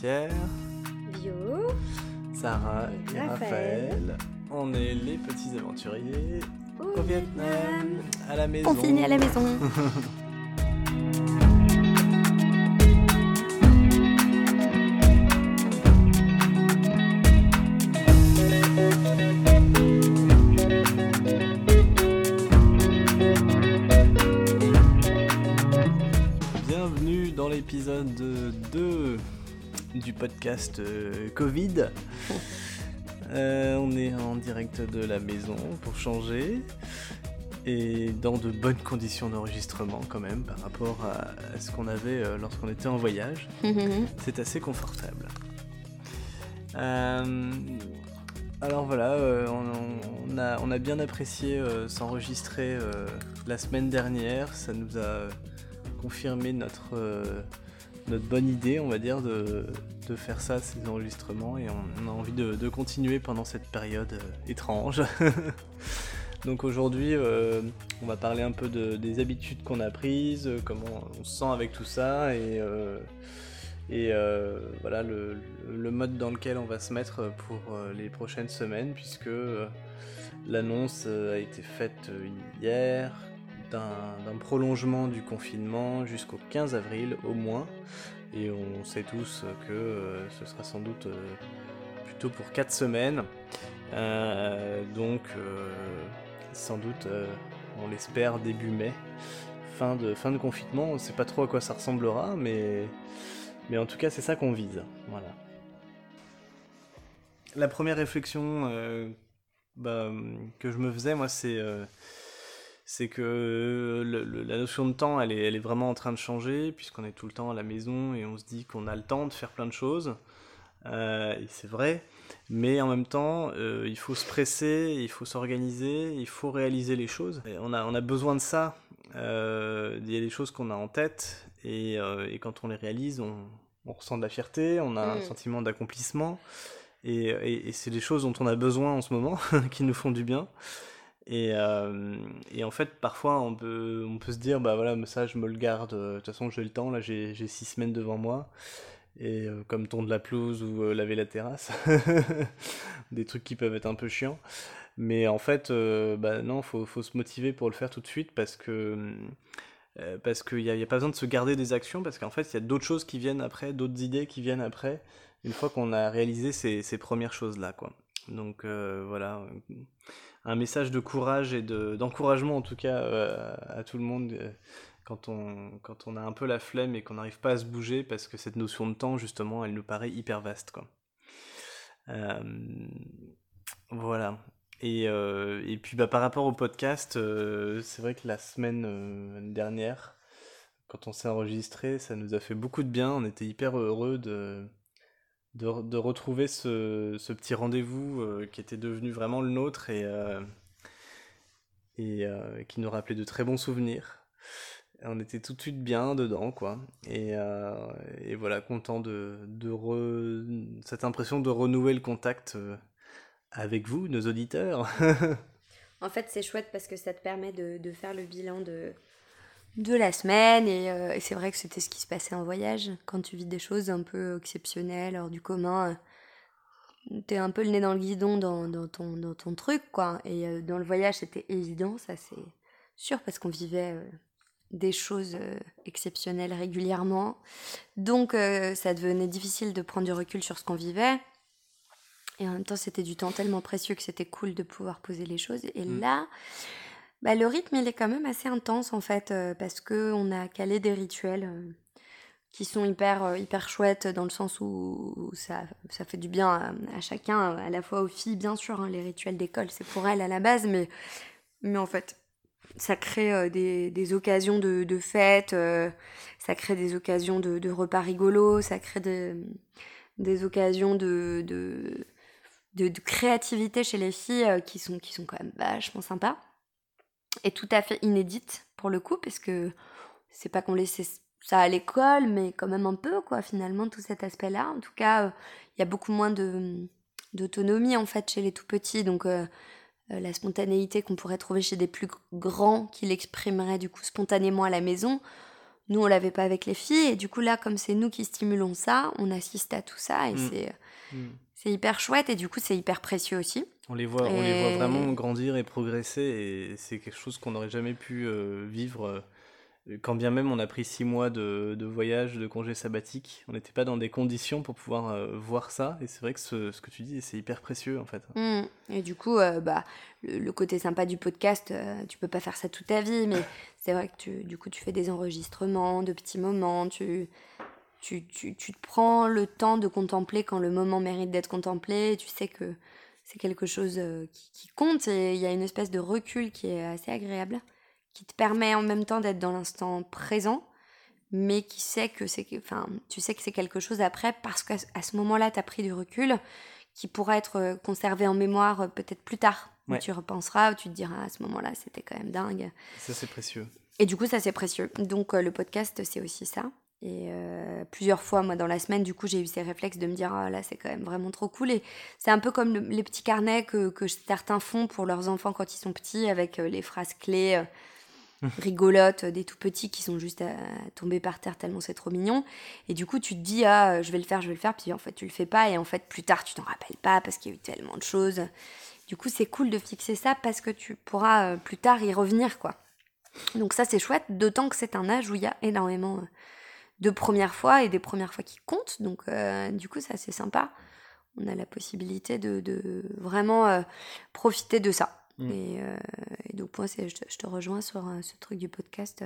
Pierre, Bio. Sarah Et et Raphaël. Raphaël. On est les petits aventuriers Au au Vietnam, à la maison. Confinés à la maison. podcast euh, Covid. Euh, on est en direct de la maison pour changer et dans de bonnes conditions d'enregistrement quand même par rapport à, à ce qu'on avait euh, lorsqu'on était en voyage. C'est assez confortable. Alors voilà, on, on a, on a bien apprécié s'enregistrer la semaine dernière. Ça nous a confirmé notre, notre bonne idée, on va dire, de, faire ça, ces enregistrements. Et on, a envie de, continuer pendant cette période euh, étrange. Donc aujourd'hui, euh, on va parler un peu de- des habitudes qu'on a prises, euh, comment on se sent avec tout ça et, et voilà le, le mode dans lequel on va se mettre pour les prochaines semaines, puisque l'annonce a été faite hier d'un prolongement du confinement jusqu'au 15 avril au moins. Et on sait tous que euh, ce sera sans doute euh, plutôt pour 4 semaines. Euh, donc, sans doute, on l'espère début mai, fin de, fin de confinement. On ne sait pas trop à quoi ça ressemblera, mais, mais en tout cas, c'est ça qu'on vise. Voilà. La première réflexion bah, que je me faisais, moi, c'est c'est que euh, le- le- la notion de temps, elle est, elle est vraiment en train de changer, puisqu'on est tout le temps à la maison et on se dit qu'on a le temps de faire plein de choses. Euh, et c'est vrai, mais en même temps, euh, il faut se presser, il faut s'organiser, il faut réaliser les choses. Et on, a, on a besoin de ça. Euh, Il y a des choses qu'on a en tête, et, et quand on les réalise, on, on ressent de la fierté, on a un Mm. sentiment d'accomplissement. Et, et- et c'est des choses dont on a besoin en ce moment, qui nous font du bien. Et, euh, et en fait, parfois, on peut, on peut se dire, bah voilà, mais ça, je me le garde. euh, De toute façon, j'ai le temps, là, j'ai six semaines devant moi. Et euh, comme tondre la pelouse ou euh, laver la terrasse. Des trucs qui peuvent être un peu chiants. Mais en fait, bah non, faut, faut se motiver pour le faire tout de suite parce que. parce qu'il n'y a, a pas besoin de se garder des actions, parce qu'en fait, il y a d'autres choses qui viennent après, d'autres idées qui viennent après, une fois qu'on a réalisé ces, ces premières choses-là, quoi. Donc voilà, un message de courage et de- d'encouragement en tout cas euh, à tout le monde euh, quand on, quand on a un peu la flemme et qu'on n'arrive pas à se bouger parce que cette notion de temps justement elle nous paraît hyper vaste quoi. Euh, voilà. Et, puis bah, par rapport au podcast, c'est vrai que la semaine dernière, quand on s'est enregistré, ça nous a fait beaucoup de bien. On était hyper heureux de, de, re- de retrouver ce, petit rendez-vous euh, qui était devenu vraiment le nôtre et, euh, euh, qui nous rappelait de très bons souvenirs. On était tout de suite bien dedans, quoi. Et, voilà, content de, cette impression de renouer le contact avec vous, nos auditeurs. En fait, c'est chouette parce que ça te permet de faire le bilan de, de la semaine. Et, euh, et c'est vrai que c'était ce qui se passait en voyage. Quand tu vis des choses un peu exceptionnelles, hors du commun, euh, t'es un peu le nez dans le guidon dans, dans ton, dans ton truc, quoi. Et euh, dans le voyage, c'était évident, ça c'est sûr, parce qu'on vivait des choses exceptionnelles régulièrement. Donc, ça devenait difficile de prendre du recul sur ce qu'on vivait. Et en même temps, c'était du temps tellement précieux que c'était cool de pouvoir poser les choses. Et Mm. là, bah, le rythme, il est quand même assez intense en fait, euh, parce que on a calé des rituels euh, qui sont hyper, euh, hyper chouettes dans le sens où, ça, ça fait du bien à, chacun, à la fois aux filles, bien sûr, hein, les rituels d'école, c'est pour elles à la base, mais, mais en fait, ça crée des, des occasions de, de fêtes, ça crée des occasions de, repas rigolos, ça crée des, des occasions de, de, créativité chez les filles qui, sont, qui sont quand même vachement sympas et tout à fait inédites pour le coup, parce que c'est pas qu'on laissait ça à l'école, mais quand même un peu, quoi, finalement, tout cet aspect-là. En tout cas, euh, il y a beaucoup moins de d'autonomie, en fait, chez les tout petits, donc euh, euh, la spontanéité qu'on pourrait trouver chez des plus grands qui l'exprimeraient, du coup, spontanément à la maison, Nous, on l'avait pas avec les filles. Et du coup, là, comme c'est nous qui stimulons ça, on assiste à tout ça. Et Mm. c'est, Mm. C'est hyper chouette. Et du coup, c'est hyper précieux aussi. On les voit, on les voit vraiment grandir et progresser, et c'est quelque chose qu'on n'aurait jamais pu euh, vivre. euh, quand bien même on a pris six mois de, de voyage, de congé sabbatique, on n'était pas dans des conditions pour pouvoir euh, voir ça. Et c'est vrai que ce, ce que tu dis, c'est hyper précieux en fait. Mm. Et du coup, euh, bah, le, le côté sympa du podcast, tu peux pas faire ça toute ta vie, mais c'est vrai que tu, du coup, tu fais des enregistrements de petits moments, tu, tu, tu, tu te prends le temps de contempler quand le moment mérite d'être contemplé, tu sais que c'est quelque chose euh, qui, qui compte et il y a une espèce de recul qui est assez agréable, qui te permet en même temps d'être dans l'instant présent, mais qui sait que c'est, enfin, tu sais que c'est quelque chose après parce qu'à ce moment-là, tu as pris du recul qui pourra être euh, conservé en mémoire euh, peut-être plus tard. Ouais. Tu repenseras, tu te diras à ce moment-là, c'était quand même dingue. Ça, c'est précieux. Et du coup, ça c'est précieux. Donc le podcast, c'est aussi ça. Et euh, plusieurs fois, moi, dans la semaine, du coup, j'ai eu ces réflexes de me dire, ah là, c'est quand même vraiment trop cool. Et c'est un peu comme le- les petits carnets que, que certains font pour leurs enfants quand ils sont petits, avec euh, les phrases clés euh, rigolotes euh, des tout petits qui sont juste à, à tomber par terre tellement c'est trop mignon. Et du coup, tu te dis, ah, je vais le faire, je vais le faire. Puis en fait, tu le fais pas. Et en fait, plus tard, tu t'en rappelles pas parce qu'il y a eu tellement de choses. Du coup, c'est cool de fixer ça parce que tu pourras euh, plus tard y revenir, quoi. Donc ça c'est chouette, d'autant que c'est un âge où il y a énormément de premières fois et des premières fois qui comptent. Donc euh, du coup c'est assez sympa. On a la possibilité de, de vraiment euh, profiter de ça. Mm. Et, euh, et donc moi c'est, je, te- je te rejoins sur euh, ce truc du podcast.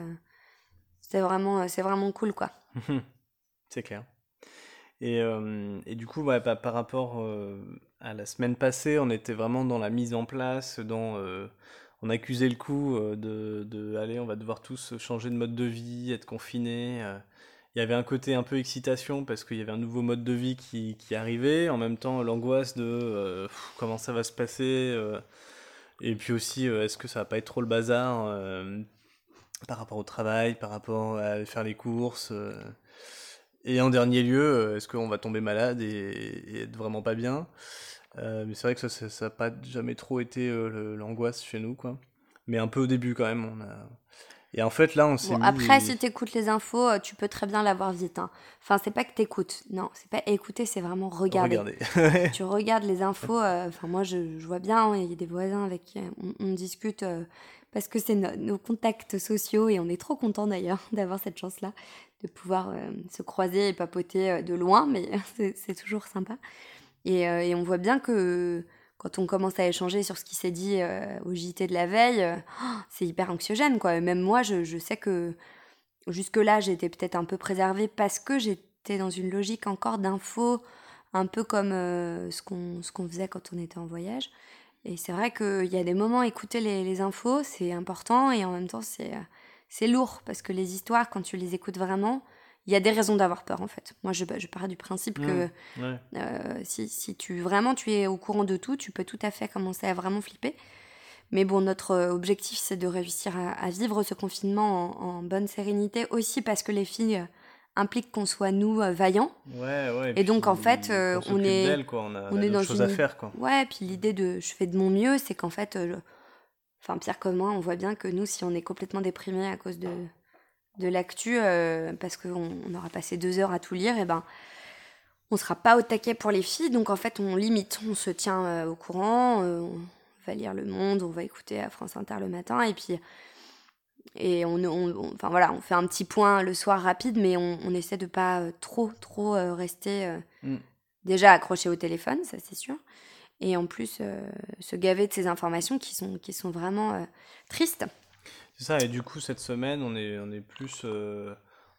c'est vraiment, c'est vraiment cool quoi. c'est clair. Et, et du coup, ouais, bah, par rapport à la semaine passée, on était vraiment dans la mise en place, dans, on accusait le coup de, de, allez, on va devoir tous changer de mode de vie, être confinés. Il y avait un côté un peu excitation parce qu'il y avait un nouveau mode de vie qui, arrivait, en même temps l'angoisse de euh, comment ça va se passer, euh, et puis aussi euh, est-ce que ça va pas être trop le bazar par rapport au travail, par rapport à faire les courses. Et en dernier lieu, est-ce qu'on va tomber malade et, être vraiment pas bien Mais c'est vrai que ça, n'a pas jamais trop été l'angoisse chez nous, quoi. Mais un peu au début quand même. On a... Et en fait, là, on s'est Bon, mis... après, si t'écoutes les infos, euh, tu peux très bien l'avoir vite. hein. Enfin, c'est pas que t'écoutes. Non, c'est pas écouter, c'est vraiment regarder. Tu regardes les infos. euh, Enfin, moi, je, je vois bien, hein, il y a des voisins avec qui on, on discute euh, parce que c'est no- nos contacts sociaux et on est trop content d'ailleurs d'avoir cette chance-là de pouvoir euh, se croiser et papoter de loin, mais c'est toujours sympa. Et, et on voit bien que quand on commence à échanger sur ce qui s'est dit euh, au JT de la veille, euh, oh, c'est hyper anxiogène, quoi. Même moi, je, sais que jusque-là, j'étais peut-être un peu préservée parce que j'étais dans une logique encore d'infos, un peu comme euh, ce qu'on faisait quand on était en voyage. Et c'est vrai qu'il y a des moments, écouter les, les infos, c'est important et en même temps, c'est lourd parce que les histoires, quand tu les écoutes vraiment, il y a des raisons d'avoir peur en fait. Moi, je, je pars du principe que Mmh, ouais. euh, si, si tu vraiment tu es au courant de tout, tu peux tout à fait commencer à vraiment flipper. Mais bon, notre euh, objectif, c'est de réussir à, à vivre ce confinement en, en bonne sérénité, aussi parce que les filles euh, impliquent qu'on soit, nous, vaillants. Ouais, ouais. Et donc, en fait, on s'occupe est- quoi. On a, on on a est dans choses une- à faire, quoi. Ouais, puis l'idée de je fais de mon mieux, c'est qu'en fait, je- enfin, Pierre comme moi, on voit bien que nous, si on est complètement déprimé à cause de, de l'actu, euh, parce qu'on on aura passé deux heures à tout lire, et ben, on sera pas au taquet pour les filles, donc en fait, on limite, on se tient euh, au courant, euh, on va lire Le Monde, on va écouter à France Inter le matin, et puis. Et on, on- on- enfin voilà, on fait un petit point le soir rapide, mais on, on essaie de pas trop, trop rester Mm. déjà accroché au téléphone, ça c'est sûr et en plus se gaver de ces informations qui sont, qui sont vraiment tristes. C'est ça, et du coup, cette semaine, on est, on est plus euh,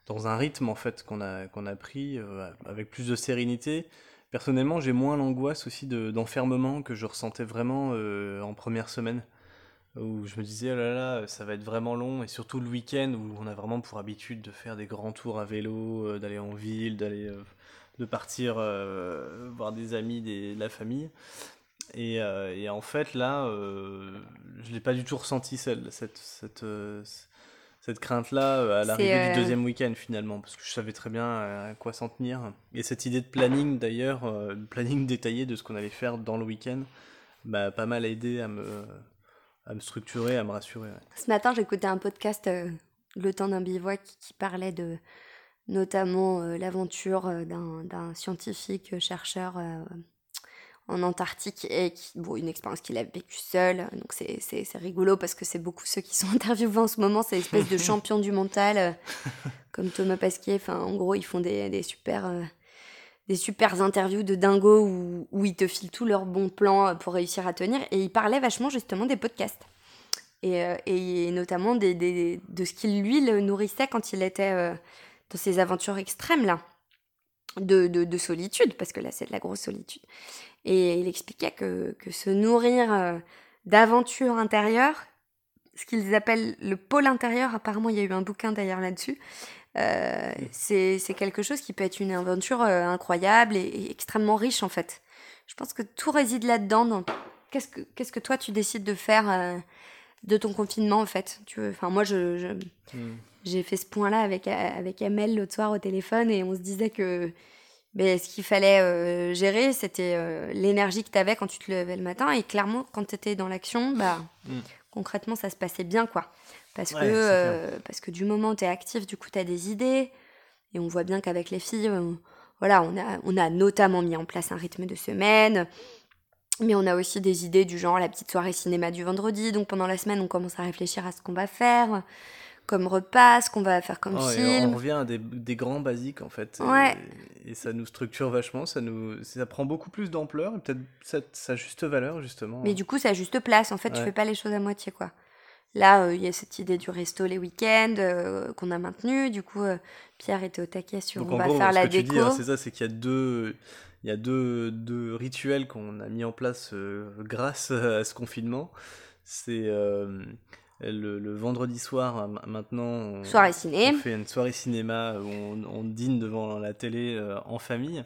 dans un rythme, en fait, qu'on a, a pris, euh, avec plus de sérénité. Personnellement, j'ai moins l'angoisse aussi de, d'enfermement que je ressentais vraiment euh, en première semaine, où je me disais, oh là là, ça va être vraiment long, et surtout le week-end, où on a vraiment pour habitude de faire des grands tours à vélo, d'aller en ville, d'aller, de partir voir des amis, de la famille. Et, euh, et en fait, là, euh, je l'ai pas du tout ressenti, celle, cette, cette, euh, cette crainte-là, euh, à l'arrivée du deuxième week-end, finalement, parce que je savais très bien à quoi s'en tenir. Et cette idée de planning, d'ailleurs, le planning détaillé de ce qu'on allait faire dans le week-end, m'a pas mal aidé à me, à me structurer, à me rassurer. ouais. Ce matin, j'écoutais un podcast Le temps d'un bivouac qui parlait de notamment l'aventure d'un scientifique chercheur en Antarctique et qui, bon, une expérience qu'il a vécue seul. Donc c'est rigolo parce que c'est beaucoup ceux qui sont interviewés en ce moment, c'est espèce de champions du mental, comme Thomas Pasquier. Enfin, en gros, ils font des, des super des super interviews de dingo où, où, ils te filent tous leurs bons plans pour réussir à tenir. Et il parlait vachement justement des podcasts. Et, euh, et notamment des, des, de ce qui lui le nourrissait quand il était euh, dans ses aventures extrêmes là. De, de, de, solitude, parce que là c'est de la grosse solitude. Et il expliquait que, se nourrir euh, d'aventures intérieures, ce qu'ils appellent le pôle intérieur, apparemment il y a eu un bouquin d'ailleurs là-dessus, euh, c'est quelque chose qui peut être une aventure euh, incroyable et, extrêmement riche en fait. Je pense que tout réside là-dedans. Qu'est-ce que toi tu décides de faire de ton confinement en fait Tu veux, enfin moi je, hmm. j'ai fait ce point-là avec avec Amel l'autre soir au téléphone et on se disait que ben, ce qu'il fallait gérer, c'était l'énergie que tu avais quand tu te levais le matin. Et clairement, quand tu étais dans l'action, bah, hmm. concrètement, ça se passait bien. quoi. Parce, que, euh, parce que du moment où tu es actif, du coup, tu as des idées. Et on voit bien qu'avec les filles, euh, voilà, on a, on a notamment mis en place un rythme de semaine. Mais on a aussi des idées du genre la petite soirée cinéma du vendredi. Donc pendant la semaine, on commence à réfléchir à ce qu'on va faire comme repas, ce qu'on va faire comme oh, film. On revient à des, des, grands basiques en fait. Ouais. Et, ça nous structure vachement, ça, nous, ça prend beaucoup plus d'ampleur et peut-être sa, juste valeur justement. Mais du coup, ça juste place. En fait, tu fais pas les choses à moitié quoi. Là, euh, il y a cette idée du resto les week-ends euh, qu'on a maintenu. Du coup, euh, Pierre était au taquet sur on va faire la déco. Hein, c'est ça, c'est qu'il y a deux, il y a deux, deux rituels qu'on a mis en place grâce à ce confinement. C'est le, vendredi soir maintenant. On, soirée ciné. On fait une soirée cinéma où on, dîne devant la télé en famille.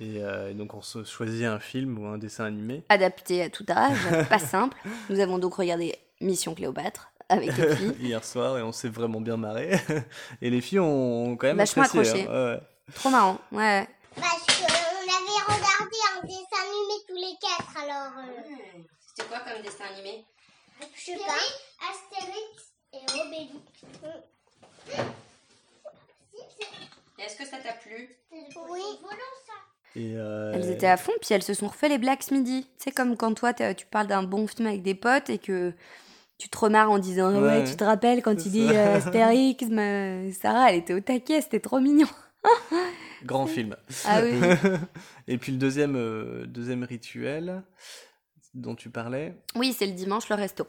Et, et, donc on se choisit un film ou un dessin animé. Adapté à tout âge, pas simple. Nous avons donc regardé Mission Cléopâtre avec les filles. Hier soir et on s'est vraiment bien marré. et les filles ont quand même Vachement accroché. Hein. Trop marrant, ouais. Parce qu'on avait regardé un dessin animé tous les quatre, alors... Euh. C'était quoi comme dessin animé? Je sais pas. Astérix et Obélix. Est-ce que ça t'a plu? Oui. Et euh, Elles étaient à fond, puis elles se sont refait les blagues ce midi. C'est comme quand toi, tu parles d'un bon film avec des potes et que tu te remarres en disant ouais, tu te rappelles quand il dit euh, Astérix Sarah elle était au taquet c'était trop mignon grand film. Ah oui. Et puis le deuxième euh, deuxième rituel dont tu parlais. Oui c'est le dimanche le resto.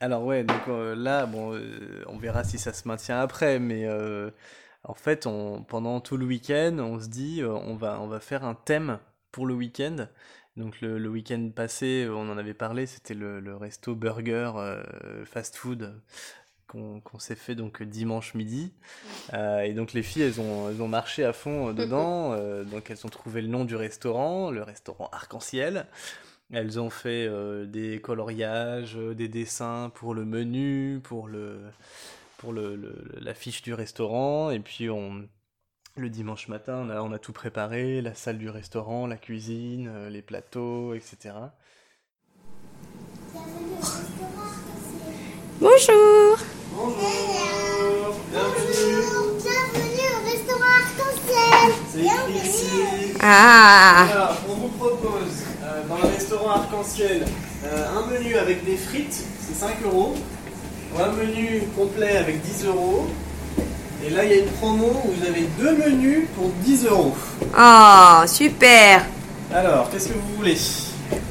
Alors ouais donc euh, là bon on verra si ça se maintient après mais en fait on, pendant tout le week-end on se dit on va on va faire un thème pour le week-end. Donc le, week-end passé, on en avait parlé, c'était le, resto burger euh, fast qu'on s'est fait donc dimanche midi. Euh, et donc les filles, elles ont, elles ont marché à fond euh, dedans. donc elles ont trouvé le nom du restaurant, le restaurant Arc-en-Ciel. Elles ont fait des coloriages, des dessins pour le menu, pour le pour le, la fiche du restaurant. Et puis on, le dimanche matin, on a, on a, tout préparé, la salle du restaurant, la cuisine, euh, les plateaux, etc. Bonjour Bonjour. Bienvenue Bienvenue au restaurant Arc-en-Ciel. C'est Ah Alors, on vous propose euh, dans le restaurant Arc-en-Ciel euh, un menu avec des frites, c'est 5 euros, ou un menu complet avec 10 euros, et là, il y a une promo où vous avez deux menus pour 10 euros. Oh, super. Alors, qu'est-ce que vous voulez?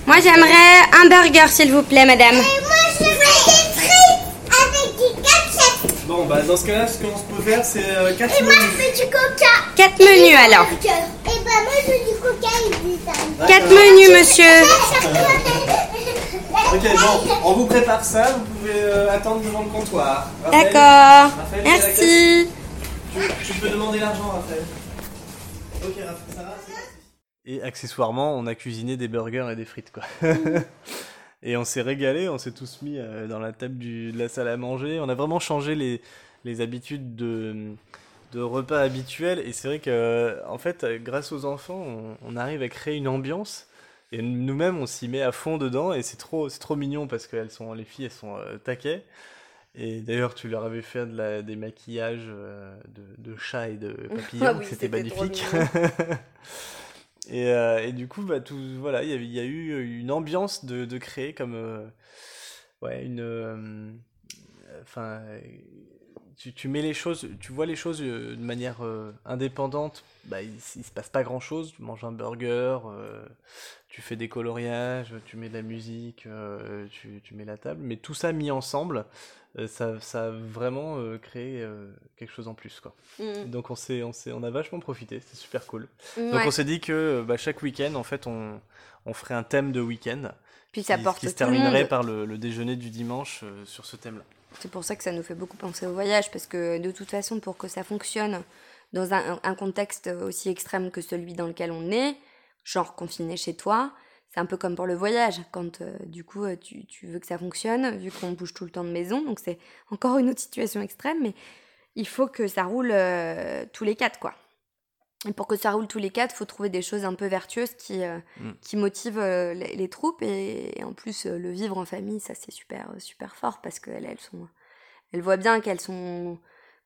Moi, j'aimerais un burger, s'il vous plaît, madame. Et moi, je veux des frites avec du ketchup. Bon, bah, dans ce cas-là, ce qu'on peut faire, c'est 4 euh, menus. Et moi, je veux du coca. 4 menus, alors. Et bah, moi, je veux du coca et du ça. 4 menus, monsieur. Ok, bon, on vous prépare ça, vous pouvez euh, attendre devant le comptoir. D'accord. Merci. Tu, peux demander l'argent, Raphaël. Ok, Raphaël, ça va Et accessoirement, on a cuisiné des burgers et des frites, quoi. et on s'est régalé, on s'est tous mis euh, dans la table du, de la salle à manger. On a vraiment changé les, les habitudes de, de repas habituels. Et c'est vrai que, en fait, grâce aux enfants, on, on arrive à créer une ambiance. Et nous-mêmes, on s'y met à fond dedans. Et c'est trop, trop mignon parce que elles sont, les filles, elles sont euh, taquées. Et d'ailleurs, tu leur avais fait de la, des maquillages euh, de, de chats et de papillons, Ah oui, c'était magnifique. et, euh, et du coup, bah, tout, voilà, il y, y a eu une ambiance de, de créer comme euh, ouais, une. euh, Enfin, tu, tu mets les choses, tu vois les choses euh, de manière euh, indépendante. Bah, il, il se passe pas grand chose. Tu manges un burger, euh, tu fais des coloriages, tu mets de la musique, euh, tu, tu mets la table. Mais tout ça mis ensemble, ça, ça a vraiment créé quelque chose en plus, quoi. Mm. Donc on s'est, on s'est, on a vachement profité. C'est super cool. Donc Ouais. on s'est dit que bah, chaque week-end, en fait, on, on ferait un thème de week-end Puis ça qui, porte qui se terminerait par le, le déjeuner du dimanche sur ce thème-là. C'est pour ça que ça nous fait beaucoup penser au voyage, parce que de toute façon, pour que ça fonctionne dans un, contexte aussi extrême que celui dans lequel on est, genre confiné chez toi, c'est un peu comme pour le voyage, quand euh, du coup euh, tu, tu veux que ça fonctionne, vu qu'on bouge tout le temps de maison, donc c'est encore une autre situation extrême, mais il faut que ça roule euh, tous les quatre, quoi. Et pour que ça roule tous les quatre, il faut trouver des choses un peu vertueuses qui, euh, Mm. qui motivent euh, les, les troupes. Et, et en plus, euh, le vivre en famille, ça c'est super, super fort parce qu'elles elles sont, elles voient bien qu'elles sont,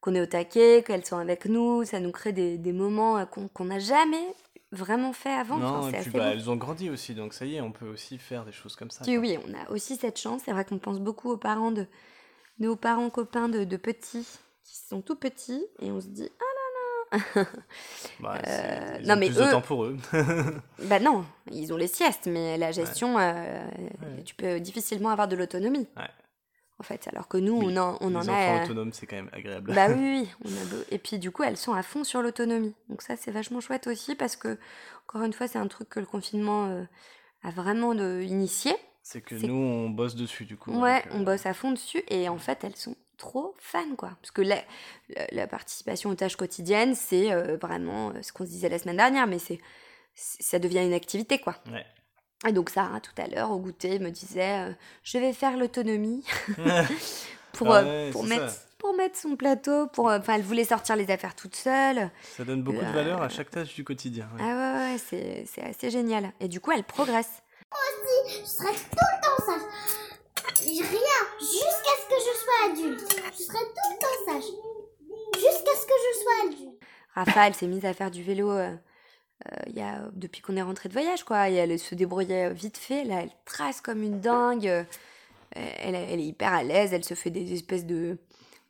qu'on est au taquet, qu'elles sont avec nous. Ça nous crée des, des moments qu'on n'a jamais vraiment fait avant. non, Enfin, et puis bah, elles ont grandi aussi, donc ça y est, on peut aussi faire des choses comme ça. Oui, quoi. oui, on a aussi cette chance. C'est vrai qu'on pense beaucoup aux parents de nos parents copains de, de petits qui sont tout petits et on se dit ah Bah, Euh, ils non, ont mais plus de eux- temps pour eux. bah non, ils ont les siestes, mais la gestion, euh, Ouais. tu peux difficilement avoir de l'autonomie. Ouais. En fait, alors que nous, Oui, on en, on les en enfants a. euh, autonomes, c'est quand même agréable. Bah oui, oui, on a beau- Et puis du coup, elles sont à fond sur l'autonomie. Donc ça, c'est vachement chouette aussi parce que, encore une fois, c'est un truc que le confinement euh, a vraiment de... initié. C'est que nous, on bosse dessus, du coup. Ouais, donc, on bosse à fond dessus et en fait, elles sont trop fans, quoi. Parce que la, la, la participation aux tâches quotidiennes, c'est euh, vraiment euh, ce qu'on se disait la semaine dernière, mais c'est ça devient une activité, quoi. Ouais. Et donc Sarah, tout à l'heure, au goûter, me disait euh, Je vais faire l'autonomie pour, Ah ouais, pour, c'est mettre, pour mettre son plateau. pour Enfin, elle voulait sortir les affaires toute seule. Ça donne beaucoup de valeur à chaque tâche du quotidien. ouais. Ah ouais, ouais, ouais, c'est c'est assez génial. Et du coup, elle progresse. Je serai tout le temps sage. Rien, jusqu'à ce que je sois adulte. Je serai tout le temps sage. Jusqu'à ce que je sois adulte. Rafa, elle s'est mise à faire du vélo euh, euh, il y a, depuis qu'on est rentré de voyage, quoi. Et elle se débrouillait vite fait. Là, elle trace comme une dingue. Euh, Elle, elle est hyper à l'aise. Elle se fait des espèces de,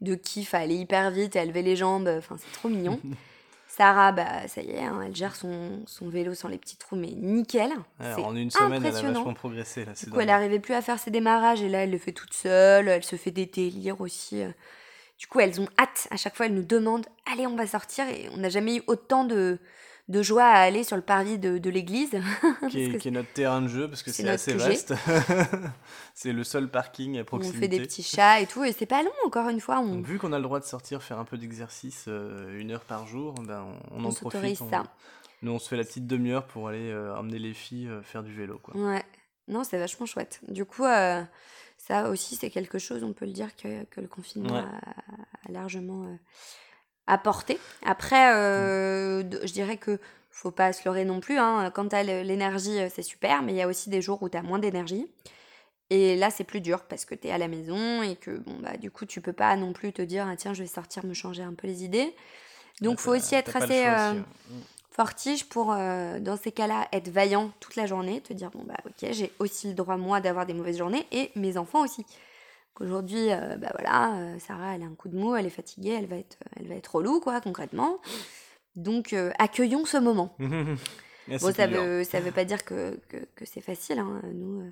de kiff à aller hyper vite, à lever les jambes. Enfin, c'est trop mignon. Sarah, bah, ça y est, hein, elle gère son, son vélo sans les petits trous, mais nickel. En une semaine, elle a vachement progressé. Là, Du coup, elle n'arrivait plus à faire ses démarrages et là, elle le fait toute seule. Elle se fait des délires aussi. euh. Du coup, elles ont hâte. À chaque fois, elles nous demandent Allez, on va sortir. Et on n'a jamais eu autant de, de joie à aller sur le parvis de, de l'église. qui, est, qui est notre terrain de jeu parce que c'est assez vaste. c'est le seul parking à on proximité. fait des petits chats et tout. Et c'est pas long, encore une fois. On, Donc, vu qu'on a le droit de sortir faire un peu d'exercice euh, une heure par jour, ben, on, on On en profite. ça. Nous, on se fait la petite demi-heure pour aller euh, emmener les filles euh, faire du vélo. Quoi. Ouais. Non, c'est vachement chouette. Du coup, ça aussi, c'est quelque chose, on peut le dire, que, que le confinement Ouais. a, a largement apporté. Après, euh, je dirais que faut pas se leurrer non plus. Hein. Quand tu as l'énergie, euh, c'est super, mais il y a aussi des jours où tu as moins d'énergie. Et là, c'est plus dur parce que tu es à la maison et que, bon, bah, du coup, tu peux pas non plus te dire, ah, tiens, je vais sortir me changer un peu les idées. Donc, Ouais, faut aussi être assez. euh, ouais. fortige pour, euh, dans ces cas-là, être vaillant toute la journée, te dire, bon, bah ok, j'ai aussi le droit, moi, d'avoir des mauvaises journées, et mes enfants aussi. Qu'aujourd'hui, euh, bah voilà, euh, Sarah, elle a un coup de mou, elle est fatiguée, elle va être, elle va être relou, quoi, concrètement. Donc, euh, accueillons ce moment. Bon, ça dur. veut, ça veut pas dire que, que, que c'est facile, hein. Nous, euh,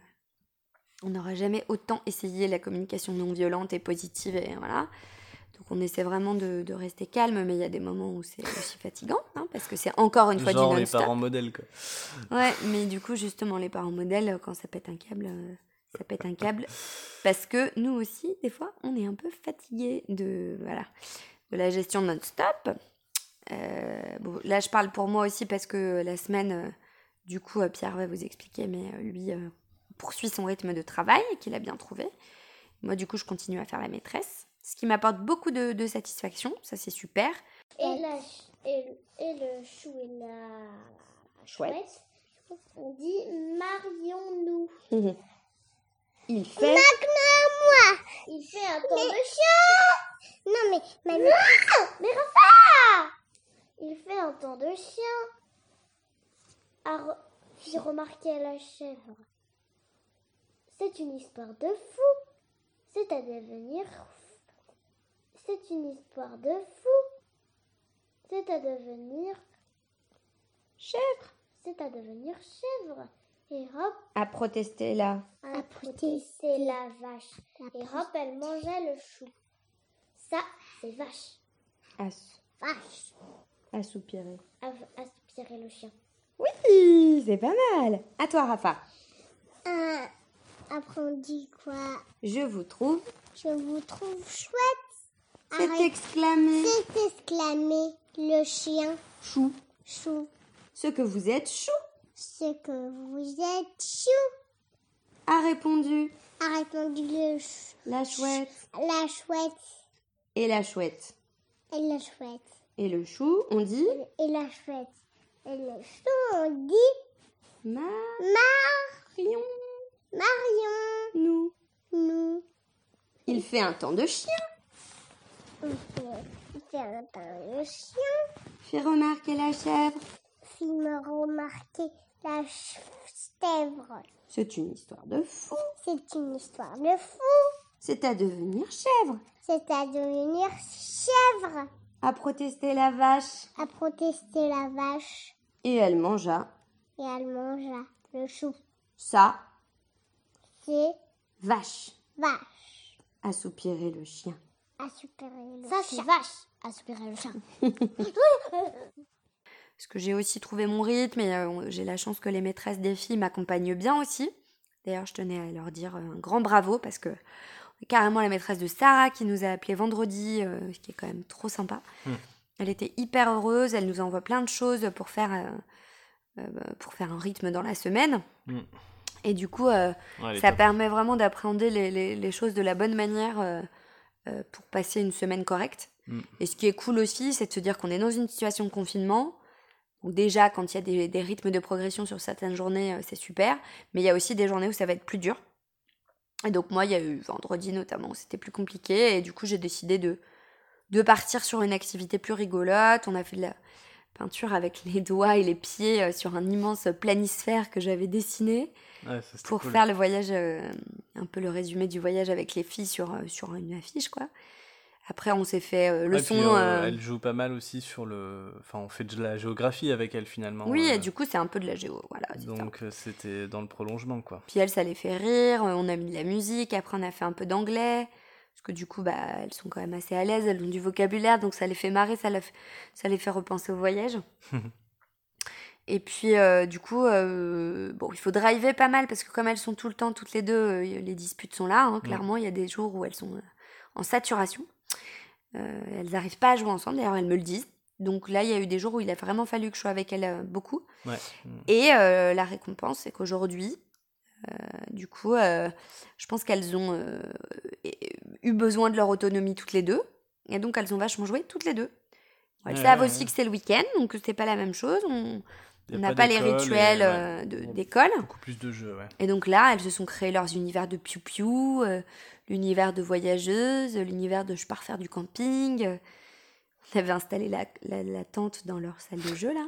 on n'aura jamais autant essayé la communication non violente et positive, et voilà. Donc, on essaie vraiment de, de rester calme, mais il y a des moments où c'est aussi fatigant, hein, parce que c'est encore une fois Genre du les non-stop. parents modèles. Quoi. Ouais, mais du coup, justement, les parents modèles, quand ça pète un câble, euh, ça pète un câble. Parce que nous aussi, des fois, on est un peu fatigués de, voilà, de la gestion non-stop. Euh, bon, là, je parle pour moi aussi parce que la semaine, euh, du coup, euh, Pierre va vous expliquer, mais lui poursuit son rythme de travail qu'il a bien trouvé. Moi, du coup, je continue à faire la maîtresse, ce qui m'apporte beaucoup de, de satisfaction. Ça, c'est super. Et, la et, et le chou et la chouette, on dit marions-nous. Il fait. Magnum moi. Il fait un temps de chien. Non, mais, mamie. mais Rafa Il fait un temps de chien. A re- fit remarquer la chèvre. C'est une histoire de fou. C'est à devenir C'est une histoire de fou. C'est à devenir Chèvre C'est à devenir chèvre. Et hop, A protesté là. a protesté la vache. Et hop, elle mangeait le chou. Ça, c'est vache. A, Vache. a soupiré. A- Aspirer le chien. Oui, c'est pas mal. À toi, Rafa. Euh, après, on dit quoi Je vous trouve. Je vous trouve chouette. C'est exclamé. C'est exclamé le chien Chou. chou. Ce que vous êtes chou. Ce que vous êtes chou. A répondu A répondu le ch- la chouette. la chouette. Et la chouette. Et la chouette. Et le chou, on dit Et la chouette. Et le chou, on dit Marion. Mar Marion. Nous. Nous. Il fait un temps de chien. On fait, un temps de chien. Fait remarquer la chèvre. Fit me remarquer la ch- chèvre. C'est une histoire de fou. C'est une histoire de fou. C'est à devenir chèvre. C'est à devenir chèvre. A protesté la vache. A protesté la vache. Et elle mangea Et elle mangea le chou. sa C'est vache. vache. A soupiré le chien. Aspirer le Ça, c'est vache. Aspirer le chien. Parce que j'ai aussi trouvé mon rythme et euh, j'ai la chance que les maîtresses des filles m'accompagnent bien aussi. D'ailleurs, je tenais à leur dire euh, un grand bravo parce que carrément la maîtresse de Sarah qui nous a appelé vendredi, euh, ce qui est quand même trop sympa. Hmm. Elle était hyper heureuse, elle nous envoie plein de choses pour faire, euh, euh, pour faire un rythme dans la semaine. Hmm. Et du coup, euh, Ouais, ça top. permet vraiment d'appréhender les, les- les choses de la bonne manière euh, pour passer une semaine correcte. Mm. Et ce qui est cool aussi, c'est de se dire qu'on est dans une situation de confinement. Donc déjà, quand il y a des, des rythmes de progression sur certaines journées, euh, c'est super. Mais il y a aussi des journées où ça va être plus dur. Et donc moi, il y a eu vendredi notamment, c'était plus compliqué. Et du coup, j'ai décidé de, de partir sur une activité plus rigolote. On a fait de la peinture avec les doigts et les pieds euh, sur un immense planisphère que j'avais dessiné Ouais, ça, c'était pour cool. faire le voyage, euh, un peu le résumé du voyage avec les filles sur, sur une affiche, quoi. Après, on s'est fait euh, le Ouais, son. puis, euh, euh, Elle joue pas mal aussi sur le. Enfin, on fait de la géographie avec elle finalement. Oui, et du coup, c'est un peu de la géo, voilà. Donc c'était dans le prolongement quoi. Puis elle, ça les fait rire, on a mis de la musique, après on a fait un peu d'anglais, parce que du coup, bah, elles sont quand même assez à l'aise, elles ont du vocabulaire, donc ça les fait marrer, ça, les fait repenser au voyage. Et puis, euh, du coup, euh, bon, il faut driver pas mal, parce que comme elles sont tout le temps, toutes les deux, euh, les disputes sont là, hein, clairement, il y a des jours où elles sont en saturation. Euh, elles n'arrivent pas à jouer ensemble, d'ailleurs, elles me le disent. Donc là, il y a eu des jours où il a vraiment fallu que je sois avec elles euh, beaucoup. Ouais. Et euh, la récompense, c'est qu'aujourd'hui, du coup, je pense qu'elles ont eu besoin de leur autonomie toutes les deux. Et donc, elles ont vachement joué toutes les deux. Elles savent aussi que c'est le week-end, donc c'est pas la même chose. On on n'a pas, les rituels euh, d'école. Beaucoup plus de jeux, ouais. Et donc là, elles se sont créées leurs univers de piou-piou, euh, l'univers de voyageuse, l'univers de je pars faire du camping. On avait installé la, la- la tente dans leur salle de jeu, là.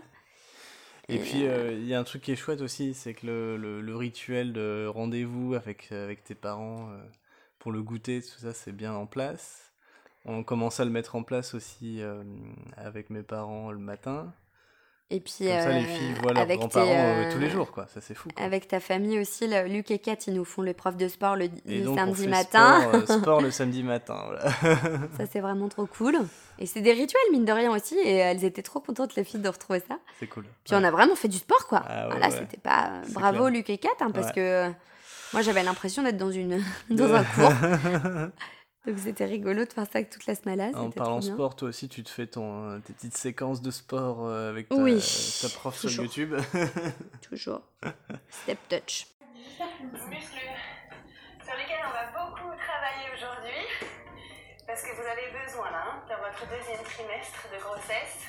Et Et, puis euh, il y a un truc qui est chouette aussi, c'est que le, le, le rituel de rendez-vous avec, avec tes parents pour le goûter, tout ça, c'est bien en place. On commence à le mettre en place aussi avec mes parents le matin. Et puis, Comme ça, les euh, filles voient leurs avec grands-parents tes, euh, euh, tous les jours, quoi. Ça, c'est fou. quoi. Avec ta famille aussi, Luc et Kat, ils nous font l'épreuve de sport le, Et le donc, on samedi fait matin. Sport, sport le samedi matin. voilà. ça, c'est vraiment trop cool. Et c'est des rituels, mine de rien aussi. Et elles étaient trop contentes, les filles, de retrouver ça. c'est cool. Puis on a vraiment fait du sport, quoi. Ah ouais, Voilà, ouais. c'était pas. Bravo, clair. Luc et Kat, hein, parce que moi, j'avais l'impression d'être dans, une... dans un cours. Donc c'était rigolo de faire ça avec toute la smala. En parlant sport, toi aussi, tu te fais ton, euh, tes petites séquences de sport euh, avec ta, Oui, ta prof sur. YouTube. Toujours. Step touch. muscles sur lesquels on va beaucoup travailler aujourd'hui parce que vous avez besoin là, hein, dans votre deuxième trimestre de grossesse,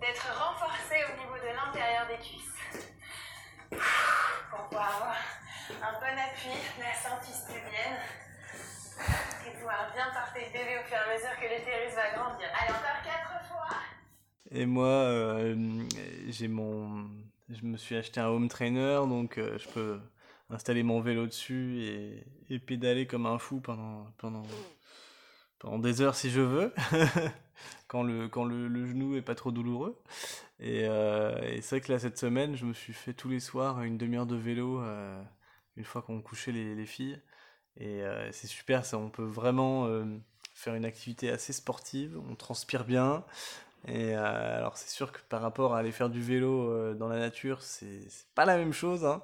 d'être renforcé au niveau de l'intérieur des cuisses pour pouvoir avoir un bon appui de la sortie pubienne bien de porter le bébé au fur et à mesure que l'utérus va grandir. Allez, encore quatre fois. Et moi, euh, j'ai mon, je me suis acheté un home trainer, donc euh, je peux installer mon vélo dessus et, et pédaler comme un fou pendant, pendant, pendant des heures si je veux, quand, le, quand le, genou est pas trop douloureux. Et, euh, et c'est vrai que là, cette semaine, je me suis fait tous les soirs une demi-heure de vélo, une fois qu'on couchait les filles. Et euh, c'est super, ça, on peut vraiment euh, faire une activité assez sportive, on transpire bien. Et euh, alors c'est sûr que par rapport à aller faire du vélo dans la nature, c'est pas la même chose, hein.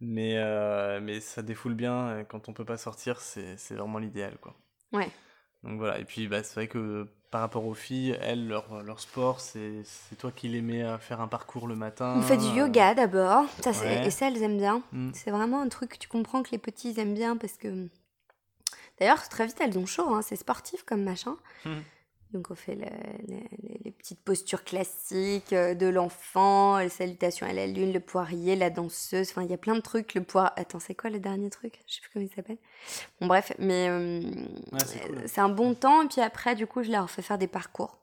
Mais, mais ça défoule bien, quand on peut pas sortir, c'est c'est vraiment l'idéal, quoi. Ouais. Donc voilà, et puis bah, c'est vrai que par rapport aux filles, elles, leur, leur sport, c'est c'est toi qui les mets à faire un parcours le matin. On fait du euh, yoga d'abord, ouais. et ça elles aiment bien. Mm. C'est vraiment un truc que tu comprends que les petits aiment bien parce que. D'ailleurs, très vite elles ont chaud, hein, c'est sportif comme machin. Mhm. Donc on fait le- le- les, les petites postures classiques euh, de l'enfant, les salutations à la lune, le poirier, la danseuse, enfin il y a plein de trucs. Le poire... Attends, c'est quoi le dernier truc? Je sais plus comment il s'appelle. Bon bref, mais euh, Ouais, c'est cool. un bon temps. Et puis après, du coup, je leur fais faire des parcours.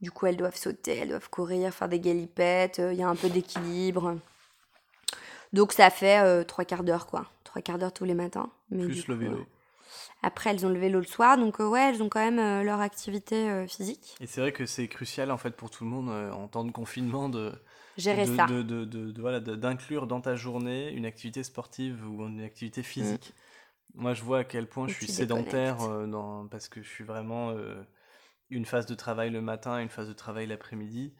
Du coup, elles doivent sauter, elles doivent courir, faire des galipettes. euh, Il y a un peu d'équilibre. Donc ça fait euh, trois quarts d'heure, quoi. Trois quarts d'heure tous les matins. Mais Plus le vélo. Après, elles ont le vélo le soir. Donc euh, ouais, elles ont quand même euh, leur activité euh, physique. Et c'est vrai que c'est crucial en fait pour tout le monde euh, en temps de confinement de Gérer de, ça. de- de- de- voilà, d'inclure dans ta journée une activité sportive ou une activité physique. Moi, je vois à quel point je suis sédentaire dans, parce que je suis vraiment une phase de travail le matin, une phase de travail l'après-midi.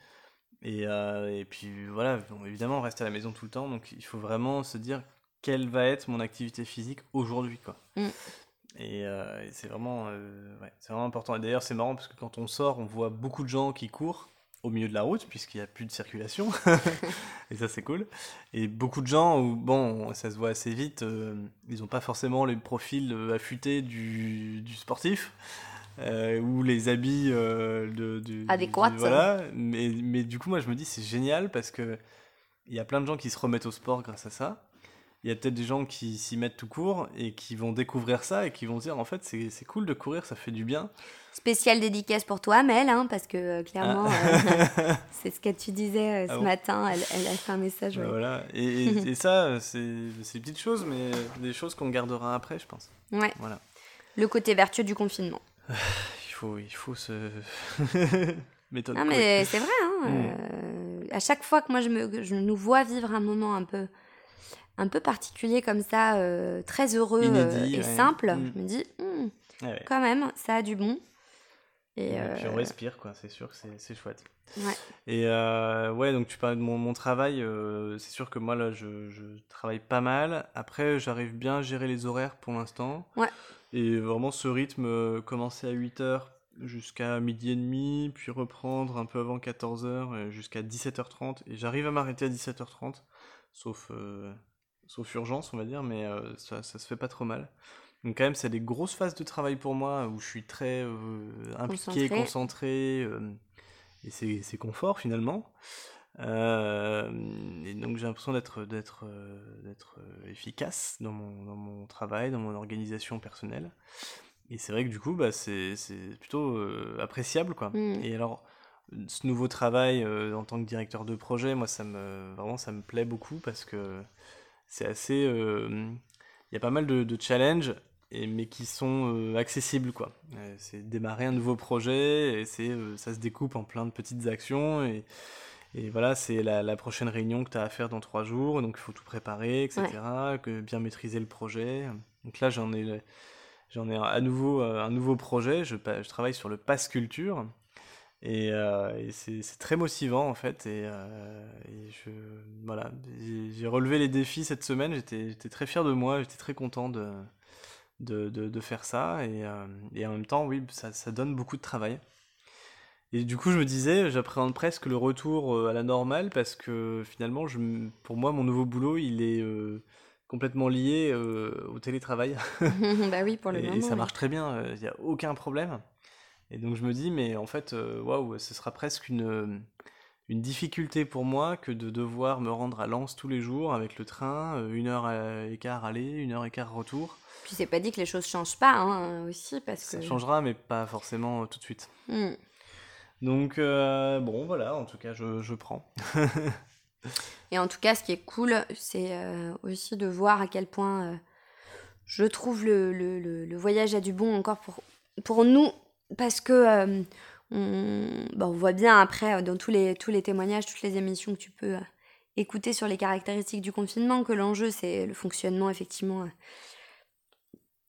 Et, euh, et puis voilà, bon, évidemment, on reste à la maison tout le temps, donc il faut vraiment se dire quelle va être mon activité physique aujourd'hui, quoi. Mm. Et, euh, et c'est vraiment, euh, ouais, c'est vraiment important. Et d'ailleurs, c'est marrant parce que quand on sort, on voit beaucoup de gens qui courent au milieu de la route puisqu'il n'y a plus de circulation. et ça, c'est cool. Et beaucoup de gens où, bon, ça se voit assez vite, euh, ils n'ont pas forcément les profils affûtés du, du sportif. ou les habits de, Adéquats. voilà mais, mais du coup moi je me dis c'est génial parce que il y a plein de gens qui se remettent au sport grâce à ça il y a peut-être des gens qui s'y mettent tout court et qui vont découvrir ça et qui vont se dire en fait c'est c'est cool de courir ça fait du bien Spéciale dédicace pour toi, Mel, hein, parce que euh, clairement, euh, c'est ce que tu disais euh, ce Ah bon matin. Elle, elle a fait un message. Bah ouais. voilà et, et- et ça c'est c'est des petites choses mais des choses qu'on gardera après je pense Ouais. voilà Le côté vertueux du confinement. il faut il faut se méthode Non, mais c'est vrai. Hein, Mm. à chaque fois que moi je, me, je nous vois vivre un moment un peu, un peu particulier comme ça, euh, très heureux euh, Inédit, et ouais. simple, Mm. je me dis, Hmm, Ouais, ouais. quand même, ça a du bon. Et, Et puis euh, on respire, quoi, c'est sûr que c'est- chouette. Ouais. Et euh, ouais, donc tu parlais de mon, mon travail, euh, c'est sûr que moi là je, je travaille pas mal. Après, j'arrive bien à gérer les horaires pour l'instant. Ouais. Et vraiment ce rythme, euh, commencer à 8h jusqu'à midi et demi, puis reprendre un peu avant 14h jusqu'à 17h30. Et j'arrive à m'arrêter à 17h30, sauf, euh, sauf urgence, on va dire, mais euh, ça, ça se fait pas trop mal. Donc quand même, c'est des grosses phases de travail pour moi où je suis très euh, impliqué, Concentré. concentré, euh, et c'est confort finalement. Euh, et donc j'ai l'impression d'être d'être d'être efficace dans mon dans mon travail, dans mon organisation personnelle. Et c'est vrai que du coup, bah c'est c'est plutôt euh, appréciable quoi. Mm. Et alors ce nouveau travail euh, en tant que directeur de projet, moi ça me vraiment ça me plaît beaucoup parce que c'est assez euh, il y a pas mal de, de challenges et, mais qui sont euh, accessibles quoi. C'est démarrer un nouveau projet et c'est euh, ça se découpe en plein de petites actions et, et voilà c'est la, la prochaine réunion que tu as à faire dans trois jours donc il faut tout préparer etc que bien maîtriser le projet. Donc là j'en ai j'en ai à nouveau un nouveau projet. Je, je travaille sur le pass culture et, euh, et c'est très motivant en fait et, euh, et je voilà j'ai relevé les défis cette semaine j'étais très fier de moi j'étais très content de de, de, de faire ça et, euh, et en même temps oui ça, ça donne beaucoup de travail et du coup je me disais j'appréhende presque le retour euh, à la normale parce que finalement je, pour moi mon nouveau boulot il est complètement lié au télétravail bah oui, pour le et, moment. et ça marche très bien, il n'y a aucun problème. Et donc je me dis, mais en fait, euh, waouh, ce sera presque une, une difficulté pour moi que de devoir me rendre à Lens tous les jours avec le train, euh, une heure et quart aller, une heure et quart retour. Puis c'est pas dit que les choses changent pas hein, aussi parce Ça que. changera, mais pas forcément euh, tout de suite. Hmm. Donc euh, bon, voilà, en tout cas, je, je prends. Et en tout cas, ce qui est cool, c'est euh, aussi de voir à quel point euh, je trouve le, le, le- le voyage a du bon encore pour, pour nous, parce que euh, on, bah, on voit bien après euh, dans tous les, tous les témoignages, toutes les émissions que tu peux euh, écouter sur les caractéristiques du confinement, que l'enjeu c'est le fonctionnement effectivement euh,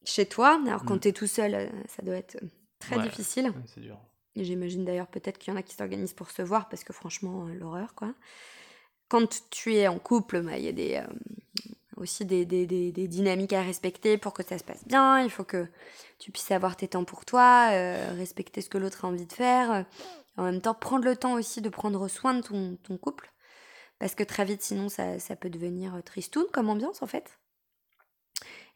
chez toi. Alors quand Mm. tu es tout seul, euh, ça doit être très Ouais. difficile. Ouais, C'est dur. J'imagine d'ailleurs peut-être qu'il y en a qui s'organisent pour se voir parce que franchement, l'horreur quoi. Quand tu es en couple, bah, il y a des, aussi des, des, des- dynamiques à respecter pour que ça se passe bien. Il faut que tu puisses avoir tes temps pour toi, euh, respecter ce que l'autre a envie de faire. en même temps, prendre le temps aussi de prendre soin de ton, ton couple. Parce que très vite, sinon, ça, ça peut devenir euh, tristoun comme ambiance en fait.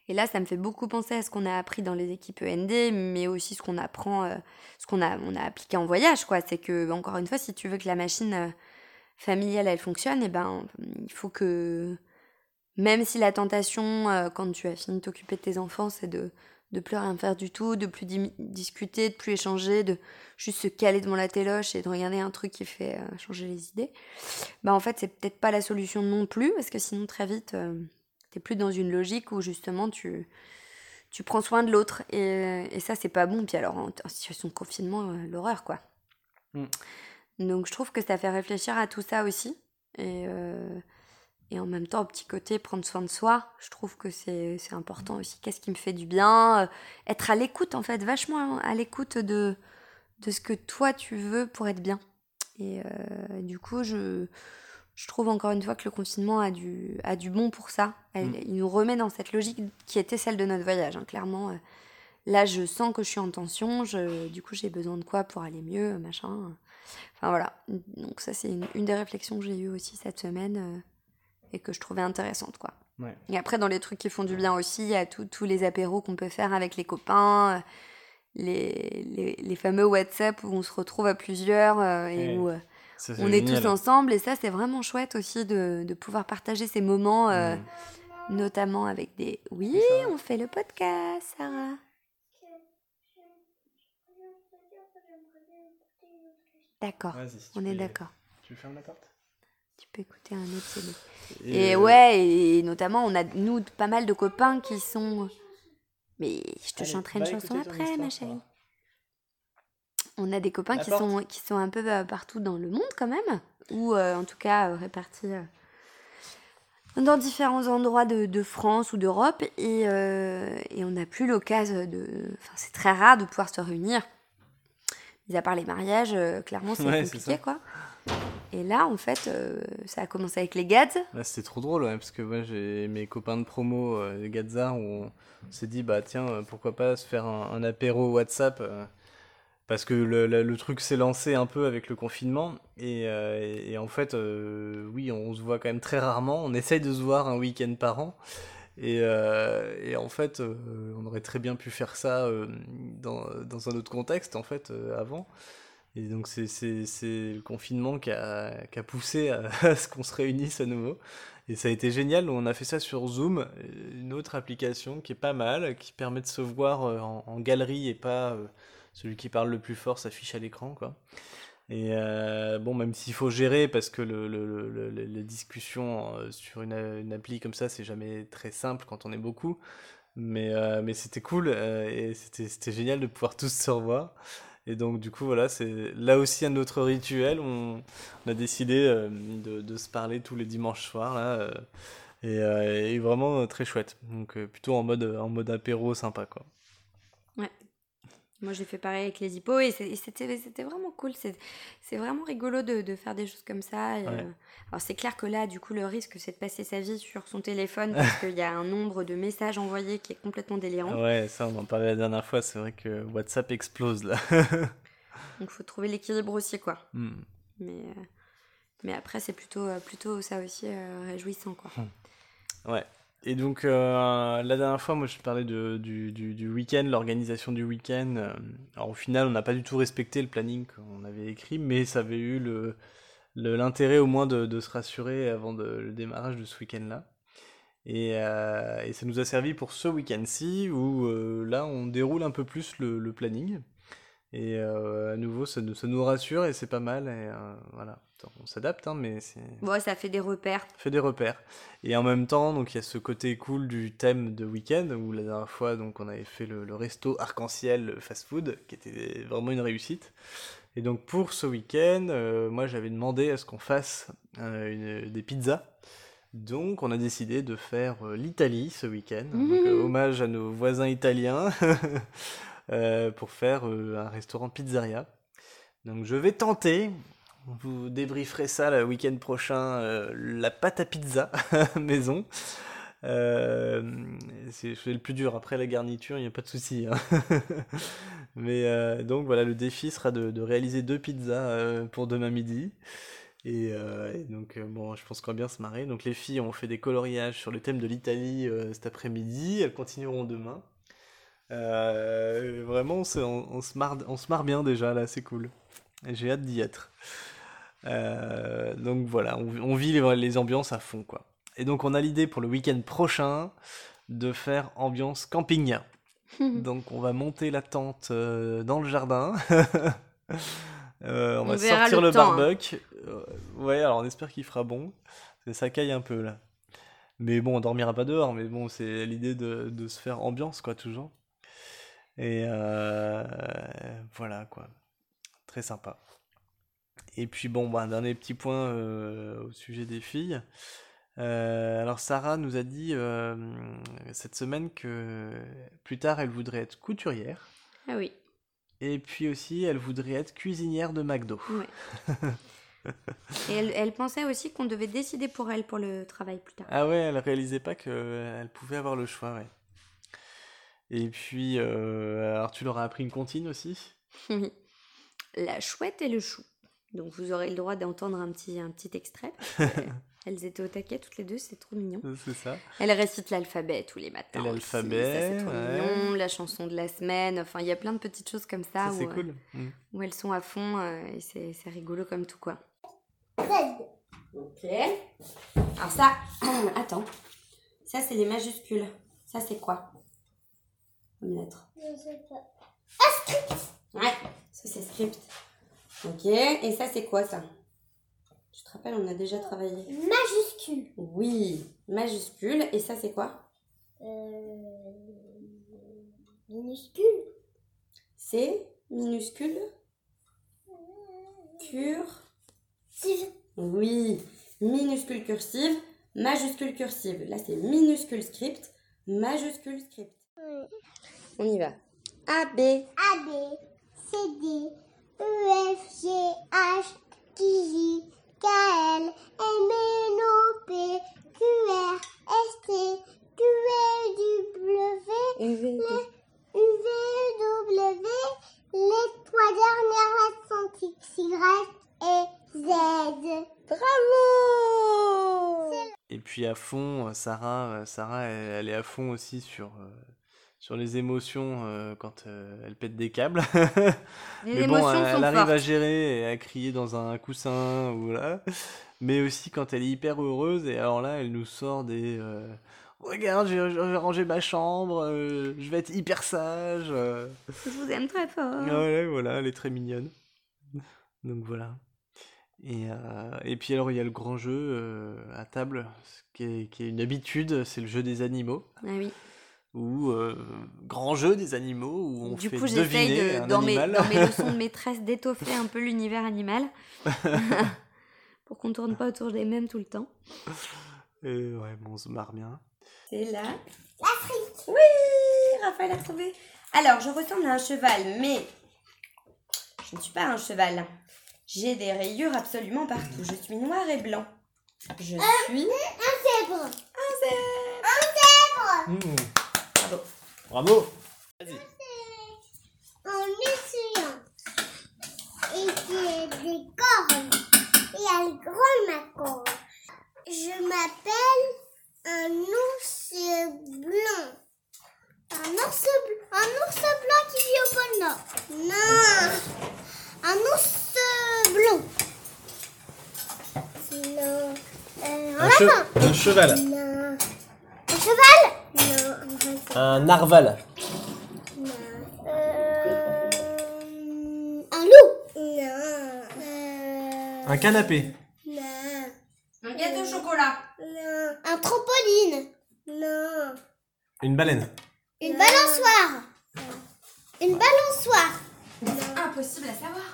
Et là, ça me fait beaucoup penser à ce qu'on a appris dans les équipes END, mais aussi ce qu'on apprend, euh, ce qu'on a, on a appliqué en voyage, quoi. C'est que, encore une fois, si tu veux que la machine familiale, elle fonctionne, et ben, il faut que, même si la tentation, euh, quand tu as fini de t'occuper de tes enfants, c'est de de plus rien faire du tout, de plus discuter, de plus échanger, de juste se caler devant la téloche et de regarder un truc qui fait euh, changer les idées, bah en fait c'est peut-être pas la solution non plus parce que sinon très vite euh, t'es plus dans une logique où justement tu tu prends soin de l'autre et, et ça c'est pas bon puis alors en, en situation de confinement euh, l'horreur quoi Mm. donc je trouve que ça fait réfléchir à tout ça aussi et et en même temps, au petit côté, prendre soin de soi, je trouve que c'est c'est important aussi. Qu'est-ce qui me fait du bien euh, Être à l'écoute, en fait, vachement à l'écoute de, de ce que toi tu veux pour être bien. Et euh, du coup, je, je trouve encore une fois que le confinement a du, a du bon pour ça. Elle- Mm. Il nous remet dans cette logique qui était celle de notre voyage, hein, clairement. euh, Là, je sens que je suis en tension, je, du coup, j'ai besoin de quoi pour aller mieux, machin. Enfin voilà. Donc, ça, c'est une, une des réflexions que j'ai eues aussi cette semaine et que je trouvais intéressante, quoi. Ouais. Et après, dans les trucs qui font du bien aussi, il y a tous les apéros qu'on peut faire avec les copains, euh, les, les, les fameux WhatsApp où on se retrouve à plusieurs euh, et Ouais. où euh, Ça, on est tous ensemble. Et ça, c'est vraiment chouette aussi de, de pouvoir partager ces moments, euh, notamment avec des. Oui, on fait le podcast, Sarah. D'accord, si on est d'accord. Tu fermes la porte? Tu peux écouter un autre CD. Et, euh, ouais, et notamment, on a, nous, pas mal de copains qui sont. Mais je te allez, chanterai une chanson après, ma chérie. On a des copains qui sont, qui sont un peu euh, partout dans le monde quand même, ou euh, en tout cas euh, répartis euh, dans différents endroits de, de France ou d'Europe, et, euh, et on n'a plus l'occasion de... Enfin, c'est très rare de pouvoir se réunir. Mis à part les mariages, euh, clairement c'est Ouais, compliqué quoi. Et là, en fait, euh, ça a commencé avec les Gads. C'était trop drôle, parce que moi, j'ai mes copains de promo, euh, les où on s'est dit, bah tiens, euh, pourquoi pas se faire un, apéro WhatsApp, euh, parce que le, truc s'est lancé un peu avec le confinement, et, en fait, oui, on se voit quand même très rarement, on essaye de se voir un week-end par an, et, en fait, on aurait très bien pu faire ça dans, un autre contexte, en fait, avant. Et donc c'est le confinement qui a, qui a poussé à, ce qu'on se réunisse à nouveau. Et ça a été génial, on a fait ça sur Zoom, une autre application qui est pas mal, qui permet de se voir euh, en, galerie et pas euh, celui qui parle le plus fort s'affiche à l'écran, quoi. Et euh, bon, même s'il faut gérer, parce que le, le- le- le- le- les discussions euh, sur une, une appli comme ça, c'est jamais très simple quand on est beaucoup. Mais, euh, mais c'était cool euh, et c'était génial de pouvoir tous se revoir. Et donc, du coup, voilà, c'est là aussi un autre rituel. On, a décidé euh, de, se parler tous les dimanches soirs, là. euh, et, euh, et vraiment très chouette. Donc, plutôt en mode, en mode apéro sympa, quoi. Moi, j'ai fait pareil avec les hippos et c'était vraiment cool. C'est vraiment rigolo de, de faire des choses comme ça. et, Ouais. euh, alors, c'est clair que là, du coup, le risque, c'est de passer sa vie sur son téléphone parce qu'il y a un nombre de messages envoyés qui est complètement délirant. Ouais, ça, on en parlait la dernière fois. C'est vrai que WhatsApp explose, là. Donc, faut trouver l'équilibre aussi, quoi. Hmm. Mais, euh, mais après, c'est plutôt, euh, plutôt ça aussi réjouissant, quoi. Ouais. Et donc, euh, la dernière fois, moi, je parlais de, du, du, week-end, l'organisation du week-end. Euh, Alors, au final, on n'a pas du tout respecté le planning qu'on avait écrit, mais ça avait eu le, l'intérêt au moins de, de se rassurer avant le démarrage de ce week-end-là. Et, euh, et ça nous a servi pour ce week-end-ci où là on déroule un peu plus le planning. Et euh, à nouveau, ça nous, ça nous rassure et c'est pas mal. Et euh, voilà, on s'adapte, hein, mais c'est Bon, ça fait des repères. fait des repères. Et en même temps, donc il y a ce côté cool du thème de week-end où la dernière fois, donc on avait fait le, le resto arc-en-ciel fast-food qui était vraiment une réussite. Et donc pour ce week-end, euh, moi j'avais demandé à ce qu'on fasse une- des pizzas. Donc on a décidé de faire l'Italie ce week-end. Euh, hommage à nos voisins italiens euh, pour faire euh, un restaurant pizzeria. Donc je vais tenter, vous débrieferez ça le week-end prochain, euh, la pâte à pizza maison. C'est le plus dur, après la garniture, il n'y a pas de souci. hein. Mais donc voilà, le défi sera de, réaliser deux pizzas pour demain midi. Et, donc bon, je pense qu'on va bien se marrer. Donc les filles ont fait des coloriages sur le thème de l'Italie cet après-midi, elles continueront demain. Euh, vraiment, on se, on, se marre, on se marre bien déjà là, c'est cool. J'ai hâte d'y être. Euh, donc voilà, on, on vit les, les ambiances à fond quoi. Et donc on a l'idée pour le week-end prochain de faire ambiance camping. donc on va monter la tente euh, dans le jardin. Euh, on, On va sortir le le, hein. barbecue. Euh, ouais, alors on espère qu'il fera bon. Ça caille un peu là. Mais bon, on dormira pas dehors, mais bon, c'est l'idée de, de se faire ambiance quoi, toujours. Et euh, voilà quoi. Très sympa. Et puis bon, bah, dernier petit point euh, au sujet des filles. Euh, alors Sarah nous a dit euh, cette semaine que plus tard elle voudrait être couturière Ah oui. et puis aussi elle voudrait être cuisinière de McDo. Ouais. Et elle, elle pensait aussi qu'on devait décider pour elle pour le travail plus tard. Ah ouais, elle réalisait pas qu'elle pouvait avoir le choix, ouais. Et puis, euh, alors tu leur as appris une comptine aussi? Oui. La chouette et le chou. Donc vous aurez le droit d'entendre un petit, un petit extrait. Elles étaient au taquet toutes les deux, c'est trop mignon. C'est ça. Elle récite l'alphabet tous les matins. L'alphabet, c'est trop ouais. mignon. La chanson de la semaine. Enfin, il y a plein de petites choses comme ça, Ça, c'est où, euh, cool. Mm. où elles sont à fond euh, et c'est c'est rigolo comme tout quoi. Ok. Alors ça, attends. Ça c'est les majuscules. Ça c'est quoi? Comme lettre Je sais pas. Ouais, ça c'est script. Ok, et ça c'est quoi ça? Je te rappelle, on a déjà travaillé. Majuscule. Oui, majuscule. Et ça c'est quoi? Euh, minuscule. C'est minuscule Cure Si Oui, minuscule cursive, majuscule cursive. Là c'est minuscule script, majuscule script. On y va. A, B. A, B, C, D, E, F, G, H, I, J, K, L, M, N, O, P, Q, R, S, T, Q, V, W, U, V, U, V, W, les trois dernières lettres sont X, Y et Z. Bravo Et puis à fond, euh, Sarah, euh, Sarah elle, elle est à fond aussi sur, euh, sur les émotions euh, quand euh, elle pète des câbles. Les Mais bon, émotions elle, sont elle arrive à gérer et à crier dans un coussin ou là. Mais aussi quand elle est hyper heureuse et alors là, elle nous sort des euh, regarde, j'ai rangé ma chambre, euh, je vais être hyper sage. euh. Je vous aime très fort. Ah ouais, voilà, elle est très mignonne. Donc voilà. Et, euh, et puis alors il y a le grand jeu à table, ce qui est, qui est une habitude, c'est le jeu des animaux. Ah oui. Ou euh, grand jeu des animaux où on du fait coup, j'essaye deviner de, un dans, mes, animal. dans mes leçons de maîtresse d'étoffer un peu l'univers animal. Pour qu'on tourne pas autour des mêmes tout le temps. Et ouais, bon, on se marre bien. C'est là. La Oui, Raphaël a trouvé. Alors, je ressemble à un cheval, mais je ne suis pas un cheval. J'ai des rayures absolument partout. Je suis noir et blanc. Je suis Zèbre. un zèbre. Mmh, Bravo. Vas-y. En essuyant. Et j'ai des cornes. Et elle gronde ma corne. Je m'appelle un ours blanc. Un ours, un ours blanc qui vit au pôle Nord. Non. Un ours blanc. che- un cheval. Non. Un cheval Non. Un narval. Euh, un loup Non. Euh, Un canapé. Non. Un gâteau au chocolat. Non. Un trampoline Non. Une baleine. Une balançoire Une balançoire Impossible à savoir.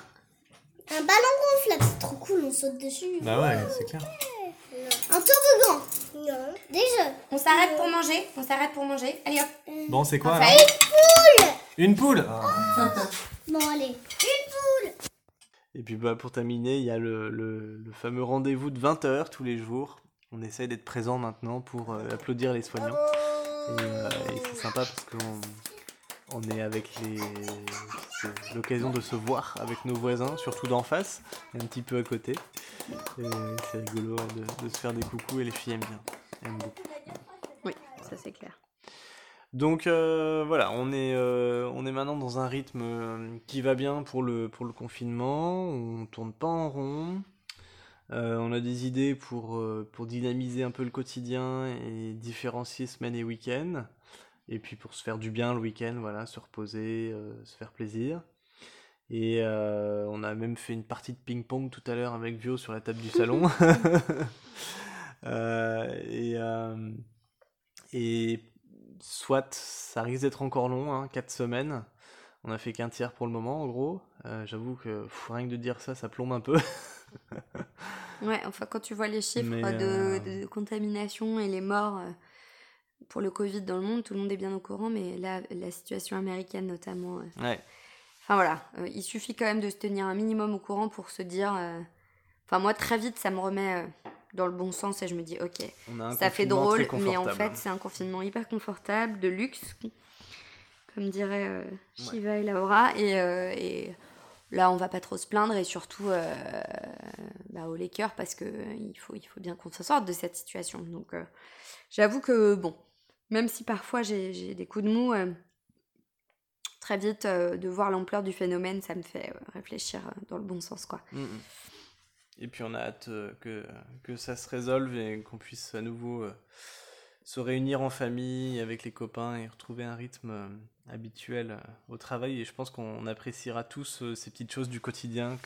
Un ballon gonflable, c'est trop cool, on saute dessus. Bah ouais, c'est clair. Un toboggan Non. Des jeux On s'arrête pour manger. On s'arrête pour manger. Allez hop. Bon, c'est quoi Enfin, alors Une poule Ah. Bon, allez. Une poule Et puis bah, pour terminer, il y a le, le- le fameux rendez-vous de 20h tous les jours. On essaye d'être présent maintenant pour euh, applaudir les soignants. Et, euh, et c'est sympa parce qu'on on est avec les. C'est l'occasion de se voir avec nos voisins, surtout d'en face, et un petit peu à côté. Et c'est rigolo de, de se faire des coucous et les filles aiment bien. Aiment beaucoup. Oui, ça c'est clair. Donc euh, voilà, on est, euh, on est maintenant dans un rythme euh, qui va bien pour le, pour le confinement, on tourne pas en rond, Euh, on a des idées pour, pour dynamiser un peu le quotidien et différencier semaine et week-end, et puis pour se faire du bien le week-end, voilà, se reposer, euh, se faire plaisir. Et euh, on a même fait une partie de ping-pong tout à l'heure avec Vio sur la table du salon. Euh, et, et soit ça risque d'être encore long, hein, 4 semaines. On a fait qu'un tiers pour le moment, en gros. Euh, J'avoue que pff, rien que de dire ça, ça plombe un peu. Ouais, enfin quand tu vois les chiffres de, euh, de contamination et les morts pour le Covid dans le monde, tout le monde est bien au courant, mais là, la situation américaine notamment. euh, Ouais. Enfin voilà, euh, il suffit quand même de se tenir un minimum au courant pour se dire. euh, Enfin moi très vite ça me remet dans le bon sens et je me dis ok, ça fait drôle, mais en fait c'est un confinement hyper confortable, de luxe, comme dirait Shiva et Laura. Et, et là on va pas trop se plaindre et surtout bah, au les cœurs parce que euh, il faut, il faut bien qu'on se sorte de cette situation. Donc j'avoue que bon, même si parfois j'ai des coups de mou, euh, très vite euh, de voir l'ampleur du phénomène, ça me fait euh, réfléchir dans le bon sens quoi. Mm, mm. Et puis on a hâte que, que ça se résolve et qu'on puisse à nouveau se réunir en famille avec les copains et retrouver un rythme habituel au travail. Et je pense qu'on appréciera tous ces petites choses du quotidien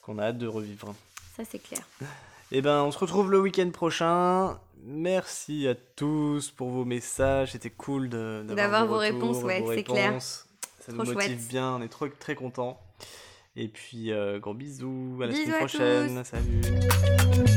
qu'on a hâte de revivre. Ça c'est clair. Et ben, on se retrouve le week-end prochain. Merci à tous pour vos messages. C'était cool D'avoir vos retours, réponses, ouais, vos c'est clair. Ça nous motive chouette. bien. On est trop très contents. Et puis, euh, gros bisous. À la Bisous semaine prochaine. tous. Salut.